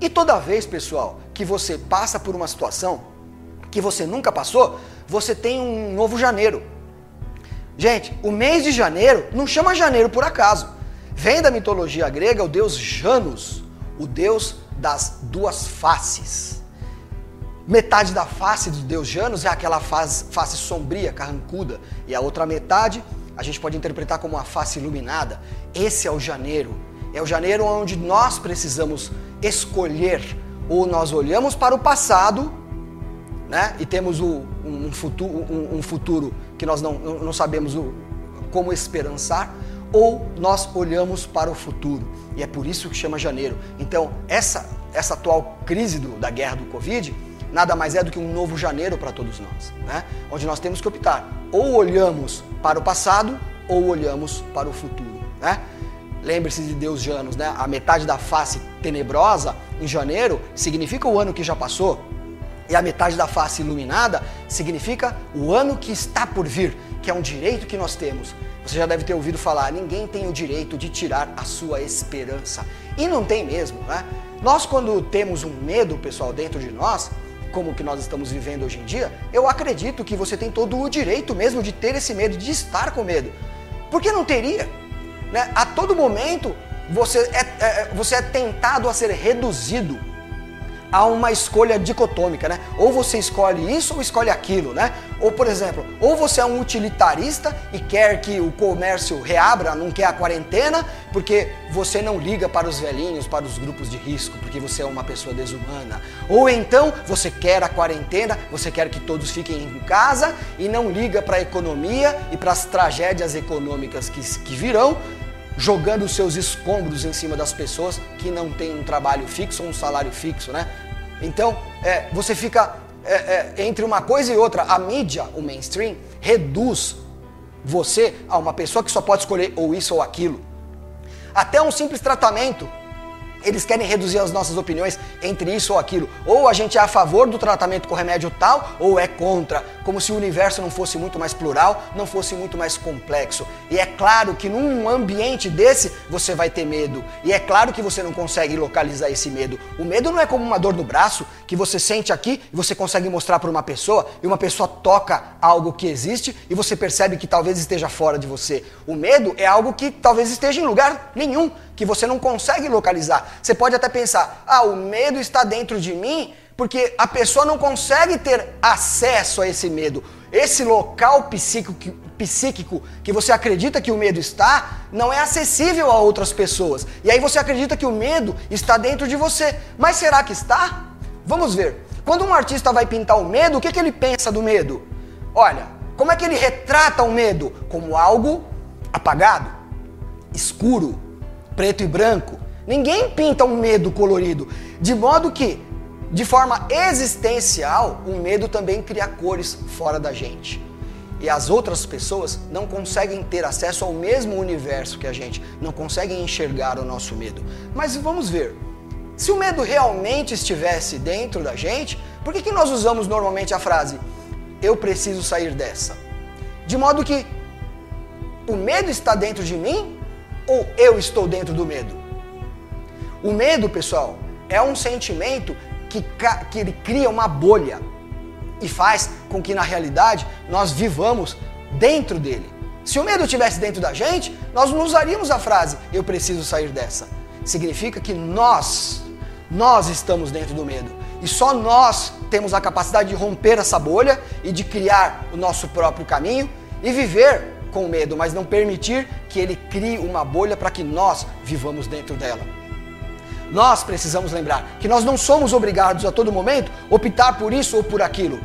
E toda vez, pessoal, que você passa por uma situação que você nunca passou, você tem um novo janeiro. Gente, o mês de janeiro não chama janeiro por acaso. Vem da mitologia grega o deus Janus, o deus das duas faces. Metade da face do deus Janus é aquela face, face sombria, carrancuda, e a outra metade a gente pode interpretar como uma face iluminada. Esse é o janeiro. É o janeiro onde nós precisamos escolher, ou nós olhamos para o passado, né? E temos o, um, futuro, um, um, futuro que nós não, não sabemos o, como esperançar, ou nós olhamos para o futuro. E é por isso que chama janeiro. Então, essa, essa atual crise do, da guerra do Covid nada mais é do que um novo janeiro para todos nós, né? onde nós temos que optar. Ou olhamos para o passado, ou olhamos para o futuro. Né? Lembre-se de Deus Janos, né? A metade da face tenebrosa em janeiro significa o ano que já passou. E a metade da face iluminada significa o ano que está por vir, que é um direito que nós temos. Você já deve ter ouvido falar, ninguém tem o direito de tirar a sua esperança. E não tem mesmo, né? Nós quando temos um medo, pessoal, dentro de nós, como que nós estamos vivendo hoje em dia, eu acredito que você tem todo o direito mesmo de ter esse medo, de estar com medo. Porque não teria? Né? A todo momento você é, é, você é tentado a ser reduzido a uma escolha dicotômica, né? Ou você escolhe isso ou escolhe aquilo, né? Ou, por exemplo, ou você é um utilitarista e quer que o comércio reabra, não quer a quarentena, porque você não liga para os velhinhos, para os grupos de risco, porque você é uma pessoa desumana. Ou então você quer a quarentena, você quer que todos fiquem em casa e não liga para a economia e para as tragédias econômicas que, que virão, jogando os seus escombros em cima das pessoas que não têm um trabalho fixo ou um salário fixo, né? Então, é, você fica é, é, entre uma coisa e outra. A mídia, o mainstream, reduz você a uma pessoa que só pode escolher ou isso ou aquilo. Até um simples tratamento eles querem reduzir as nossas opiniões entre isso ou aquilo. Ou a gente é a favor do tratamento com remédio tal, ou é contra. Como se o universo não fosse muito mais plural, não fosse muito mais complexo. E é claro que num ambiente desse você vai ter medo. E é claro que você não consegue localizar esse medo. O medo não é como uma dor no braço que você sente aqui e você consegue mostrar para uma pessoa e uma pessoa toca algo que existe e você percebe que talvez esteja fora de você. O medo é algo que talvez esteja em lugar nenhum que você não consegue localizar. Você pode até pensar: ah, o medo está dentro de mim, porque a pessoa não consegue ter acesso a esse medo. Esse local psíquico, psíquico que você acredita que o medo está, não é acessível a outras pessoas. E aí você acredita que o medo está dentro de você. Mas será que está? Vamos ver. Quando um artista vai pintar o medo, o que, que ele pensa do medo? Olha, como é que ele retrata o medo? Como algo apagado, escuro, preto e branco. Ninguém pinta um medo colorido. De modo que, de forma existencial, o medo também cria cores fora da gente. E as outras pessoas não conseguem ter acesso ao mesmo universo que a gente, não conseguem enxergar o nosso medo. Mas vamos ver. Se o medo realmente estivesse dentro da gente, por que, que nós usamos normalmente a frase eu preciso sair dessa? De modo que o medo está dentro de mim ou eu estou dentro do medo? O medo, pessoal, é um sentimento que, que ele cria uma bolha e faz com que na realidade nós vivamos dentro dele. Se o medo estivesse dentro da gente, nós não usaríamos a frase eu preciso sair dessa. Significa que nós, nós estamos dentro do medo. E só nós temos a capacidade de romper essa bolha e de criar o nosso próprio caminho e viver com medo, mas não permitir que ele crie uma bolha para que nós vivamos dentro dela. Nós precisamos lembrar que nós não somos obrigados a todo momento optar por isso ou por aquilo.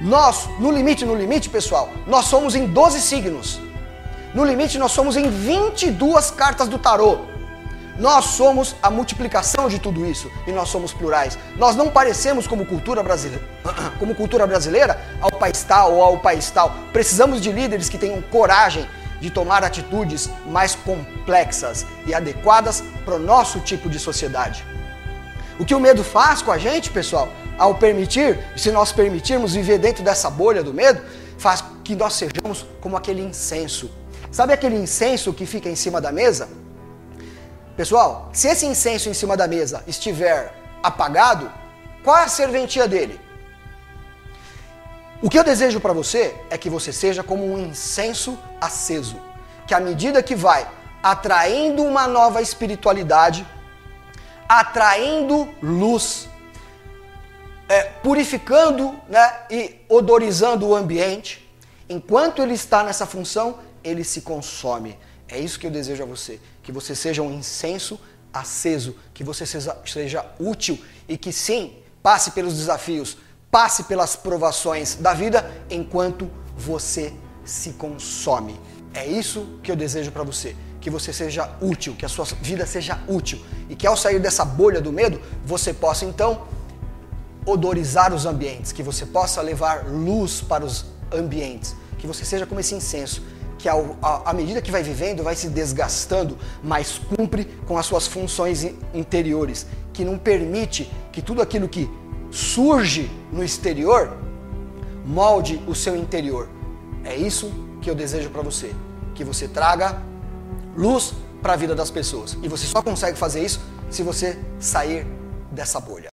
Nós, no limite, no limite, pessoal, nós somos em 12 signos. No limite, nós somos em 22 cartas do tarô. Nós somos a multiplicação de tudo isso e nós somos plurais. Nós não parecemos como cultura brasileira, como cultura brasileira ao país tal ou ao país tal. Precisamos de líderes que tenham coragem de tomar atitudes mais complexas e adequadas para o nosso tipo de sociedade. O que o medo faz com a gente, pessoal, ao permitir, se nós permitirmos viver dentro dessa bolha do medo, faz que nós sejamos como aquele incenso. Sabe aquele incenso que fica em cima da mesa? Pessoal, se esse incenso em cima da mesa estiver apagado, qual é a serventia dele? O que eu desejo para você é que você seja como um incenso aceso, que à medida que vai atraindo uma nova espiritualidade, atraindo luz, é, purificando né, e odorizando o ambiente, enquanto ele está nessa função, ele se consome. É isso que eu desejo a você, que você seja um incenso aceso, que você seja, seja útil e que sim, passe pelos desafios, passe pelas provações da vida enquanto você se consome. É isso que eu desejo para você. Que você seja útil, que a sua vida seja útil. E que ao sair dessa bolha do medo, você possa então odorizar os ambientes, que você possa levar luz para os ambientes, que você seja como esse incenso, que ao, à medida que vai vivendo, vai se desgastando, mas cumpre com as suas funções interiores, que não permite que tudo aquilo que surge no exterior molde o seu interior. É isso que eu desejo para você, que você traga luz para a vida das pessoas. E você só consegue fazer isso se você sair dessa bolha.